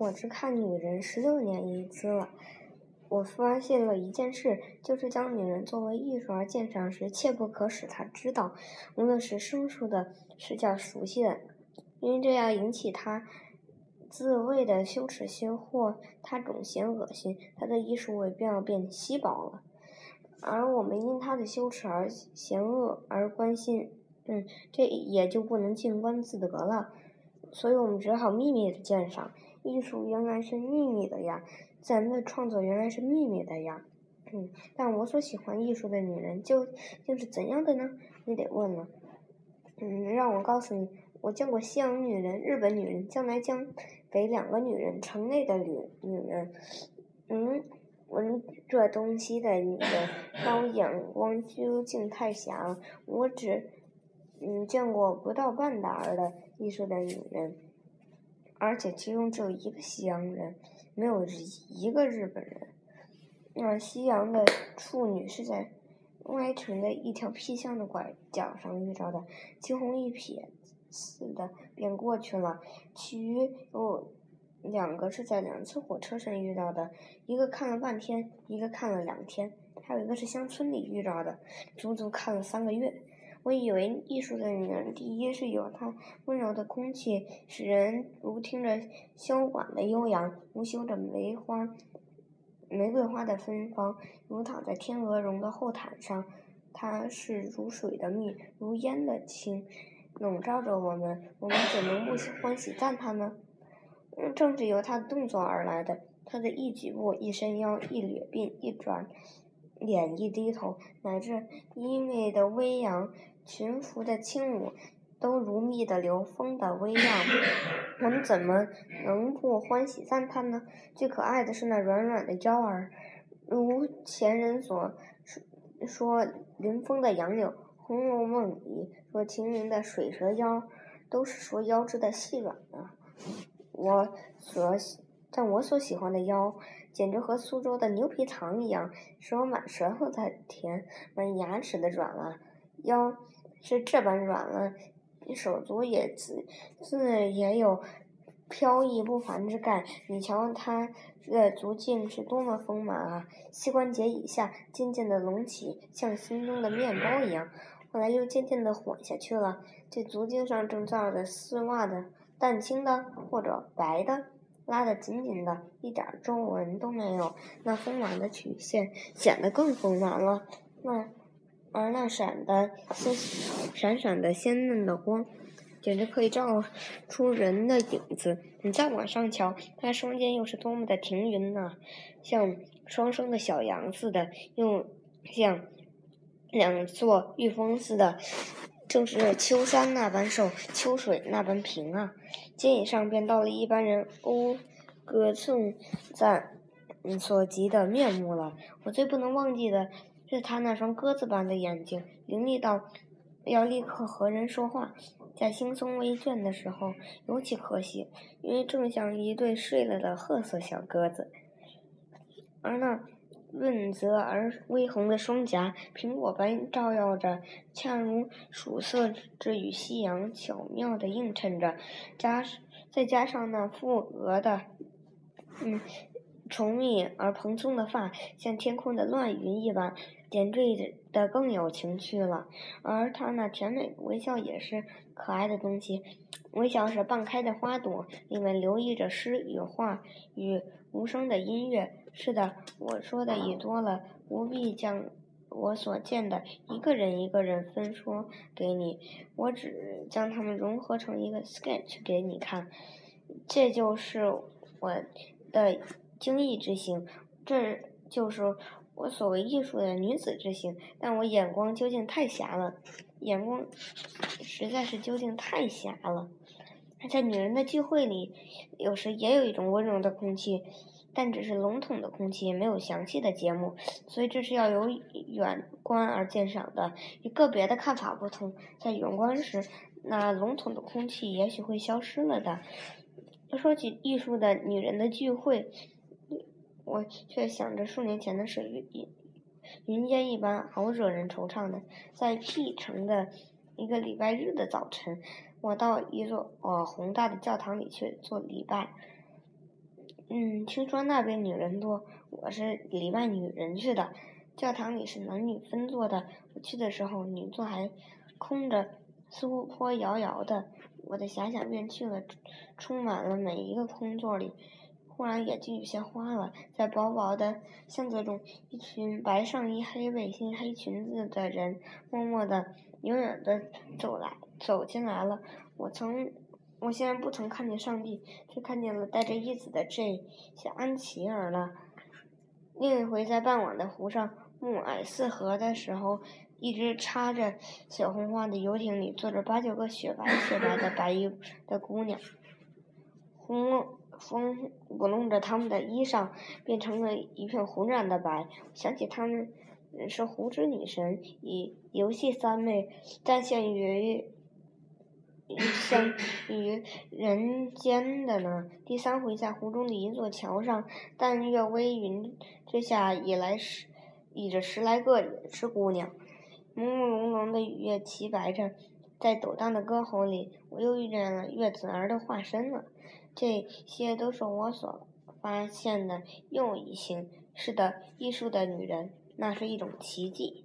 我只看女人十六年一次了。我发现了一件事，就是将女人作为艺术而鉴赏时，切不可使她知道，无论是生疏的，是较熟悉的，因为这样引起她自慰的羞耻心，或她总嫌恶心，她的艺术味便要变稀薄了。而我们因她的羞耻而嫌恶而关心，嗯，这也就不能静观自得了。所以我们只好秘密的鉴赏。艺术原来是秘密的呀，自然的创作原来是秘密的呀。嗯，但我所喜欢艺术的女人究竟是怎样的呢？你得问了。嗯，让我告诉你，我见过西洋女人、日本女人、将来将给两个女人、城内的女女人。嗯，闻这东西的女人，但我眼光究竟太狭了，我只嗯见过不到半打儿的艺术的女人。而且其中只有一个西洋人，没有一个日本人。那西洋的处女是在歪成的一条僻巷的拐角上遇着的，惊鸿一瞥似的便过去了。其余有两个是在两次火车上遇到的，一个看了半天，一个看了两天，还有一个是乡村里遇着的，足足看了三个月。我以为艺术的女人，第一是有她温柔的空气，使人如听着箫管的悠扬，如嗅着梅花、玫瑰花的芬芳，如躺在天鹅绒的厚毯上。它是如水的密，如烟的轻，笼罩着我们，我们怎能不欢喜赞叹呢？嗯，正是由她的动作而来的，她的一举步、一伸腰、一掠鬓、一转脸、一低头，乃至衣袂的微扬。群伏的轻舞，都如蜜的流，风的微漾，我们怎么能不欢喜赞叹呢？最可爱的是那软软的腰儿，如前人所说临风的杨柳，《红楼梦》里说秦明的水蛇腰，都是说腰肢的细软啊。我所但我所喜欢的腰，简直和苏州的牛皮糖一样，使我满舌头的甜，满牙齿的软了。腰。是这般软了，手足也自自也有飘逸不凡之概。你瞧他的足径是多么丰满啊！膝关节以下渐渐的隆起，像心中的面包一样。后来又渐渐的缓下去了。这足径上正造着丝袜的淡青的或者白的，拉得紧紧的，一点皱纹都没有。那丰满的曲线显得更丰满了。那。而那闪的鲜闪闪的鲜嫩的光，简直可以照出人的影子。你再往上瞧，它双肩又是多么的停匀呐，像双生的小羊似的，又像两座玉峰似的，正是秋山那般瘦，秋水那般平啊。肩以上便到了一般人讴歌颂赞所及的面目了。我最不能忘记的。是他那双鸽子般的眼睛，伶俐到要立刻和人说话，在惺忪微倦的时候尤其可喜，因为正像一对睡了的褐色小鸽子。而那润泽而微红的双颊，苹果般照耀着，恰如曙色之与夕阳巧妙地映衬着，加再加上那覆额的，嗯，稠密而蓬松的发，像天空的乱云一般。点缀的更有情趣了，而他那甜美的微笑也是可爱的东西。微笑是半开的花朵，里面留意着诗与画与无声的音乐。是的，我说的已多了，不必将我所见的一个人一个人分说给你，我只将它们融合成一个 sketch 给你看。这就是我的精益之行，这就是。我所谓艺术的女子之行，但我眼光究竟太狭了，眼光实在是究竟太狭了。在女人的聚会里，有时也有一种温柔的空气，但只是笼统的空气，没有详细的节目，所以这是要由远观而鉴赏的。与个别的看法不同，在远观时，那笼统的空气也许会消失了的。说起艺术的女人的聚会。我却想着数年前的事，云云烟一般，好惹人惆怅的。在 P 城的一个礼拜日的早晨，我到一座呃宏大的教堂里去做礼拜。嗯，听说那边女人多，我是礼拜女人去的。教堂里是男女分坐的，我去的时候女座还空着，似乎颇遥遥的。我的遐想便去了，充满了每一个空座里。忽然眼睛有些花了，在薄薄的巷子中，一群白上衣、黑背心、黑裙子的人，默默的、远远的走来，走进来了。我曾，我现在不曾看见上帝，却看见了带着叶子的这些安琪儿了。另一回在傍晚的湖上。暮霭四合的时候，一只插着小红花的游艇里坐着八九个雪白雪白的白衣的姑娘，红风舞弄着他们的衣裳，变成了一片红染的白。想起她们是湖之女神，以游戏三昧，再现于 相于人间的呢。第三回在湖中的一座桥上，淡月微云之下，已来十。倚着十来个也是姑娘，朦朦胧胧的月齐白着，在陡荡的歌喉里，我又遇见了月子儿的化身了。这些都是我所发现的又一性。是的，艺术的女人，那是一种奇迹。